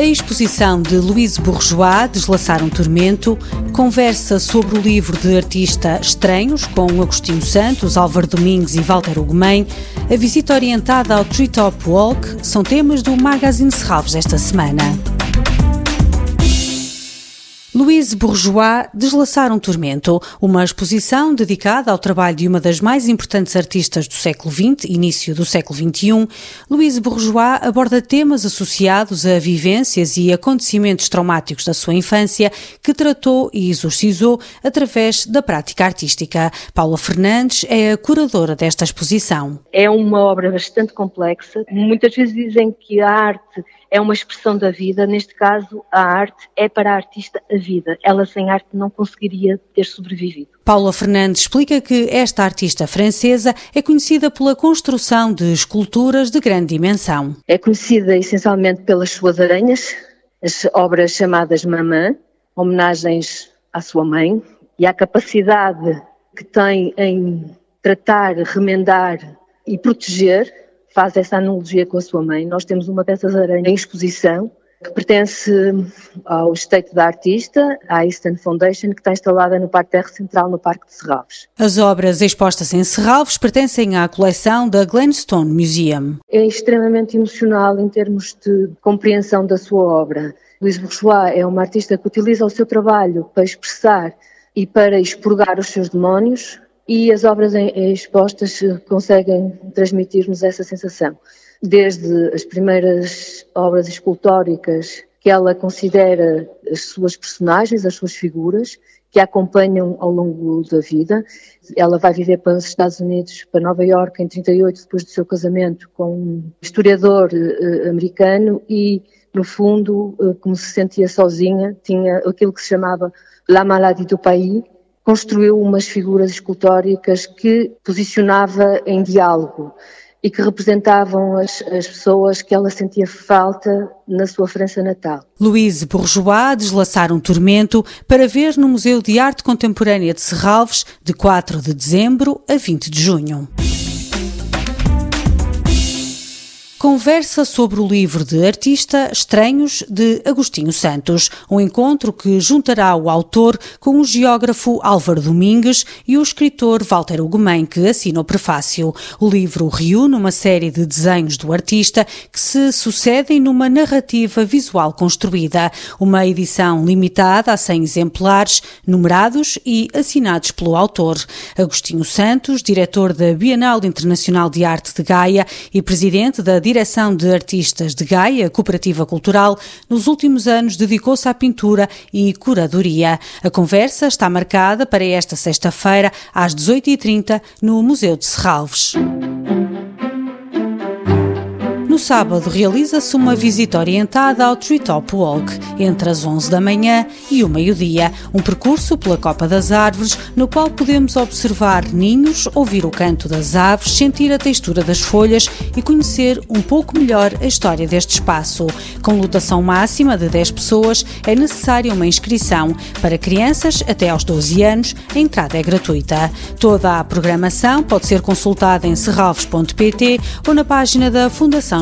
exposição de Louise Bourgeois, Deslaçar um Tormento, conversa sobre o livro de artista Estranhos, com Agostinho Santos, Álvaro Domingues e Walter Ugumem, a visita orientada ao Treetop Walk, são temas do Magazine Serralves desta semana. Louise Bourgeois Deslaçar um Tormento, uma exposição dedicada ao trabalho de uma das mais importantes artistas do século XX, início do século XXI. Louise Bourgeois aborda temas associados a vivências e acontecimentos traumáticos da sua infância que tratou e exorcizou através da prática artística. Paula Fernandes é a curadora desta exposição. É uma obra bastante complexa. Muitas vezes dizem que a arte é uma expressão da vida, neste caso a arte é para a artista a vida. Ela sem arte não conseguiria ter sobrevivido. Paula Fernandes explica que esta artista francesa é conhecida pela construção de esculturas de grande dimensão. É conhecida essencialmente pelas suas aranhas, as obras chamadas Mamã, homenagens à sua mãe, e à capacidade que tem em tratar, remendar e proteger faz essa analogia com a sua mãe. Nós temos uma dessas aranhas em exposição que pertence ao Estate da Artista, à Eastern Foundation, que está instalada no Parque Terra Central, no Parque de Serralves. As obras expostas em Serralves pertencem à coleção da Glenstone Museum. É extremamente emocional em termos de compreensão da sua obra. Luís Bourgeois é uma artista que utiliza o seu trabalho para expressar e para expurgar os seus demónios, e as obras expostas conseguem transmitir-nos essa sensação. Desde as primeiras obras escultóricas que ela considera as suas personagens, as suas figuras, que a acompanham ao longo da vida. Ela vai viver para os Estados Unidos, para Nova York, em 38, depois do seu casamento com um historiador uh, americano e, no fundo, uh, como se sentia sozinha, tinha aquilo que se chamava La maladie du pays, construiu umas figuras escultóricas que posicionava em diálogo e que representavam as, as, pessoas que ela sentia falta na sua França natal. Louise Bourgeois deslaçar um tormento para ver no Museu de Arte Contemporânea de Serralves de 4 de dezembro a 20 de junho. Conversa sobre o livro de artista Estranhos de Agostinho Santos, um encontro que juntará o autor com o geógrafo Álvaro Domingues e o escritor Walter Ugumem, que assina o prefácio. O livro reúne uma série de desenhos do artista que se sucedem numa narrativa visual construída, uma edição limitada a 100 exemplares, numerados e assinados pelo autor. Agostinho Santos, diretor da Bienal Internacional de Arte de Gaia e presidente da Direção de Artistas de Gaia, Cooperativa Cultural, nos últimos anos dedicou-se à pintura e curadoria. A conversa está marcada para esta sexta-feira, às 18h30, no Museu de Serralves. No sábado realiza-se uma visita orientada ao Treetop Walk, entre as 11 da manhã e o meio-dia, um percurso pela Copa das Árvores, no qual podemos observar ninhos, ouvir o canto das aves, sentir a textura das folhas e conhecer um pouco melhor a história deste espaço. Com lotação máxima de 10 pessoas, é necessária uma inscrição. Para crianças até aos 12 anos, a entrada é gratuita. Toda a programação pode ser consultada em serralves.pt ou na página da Fundação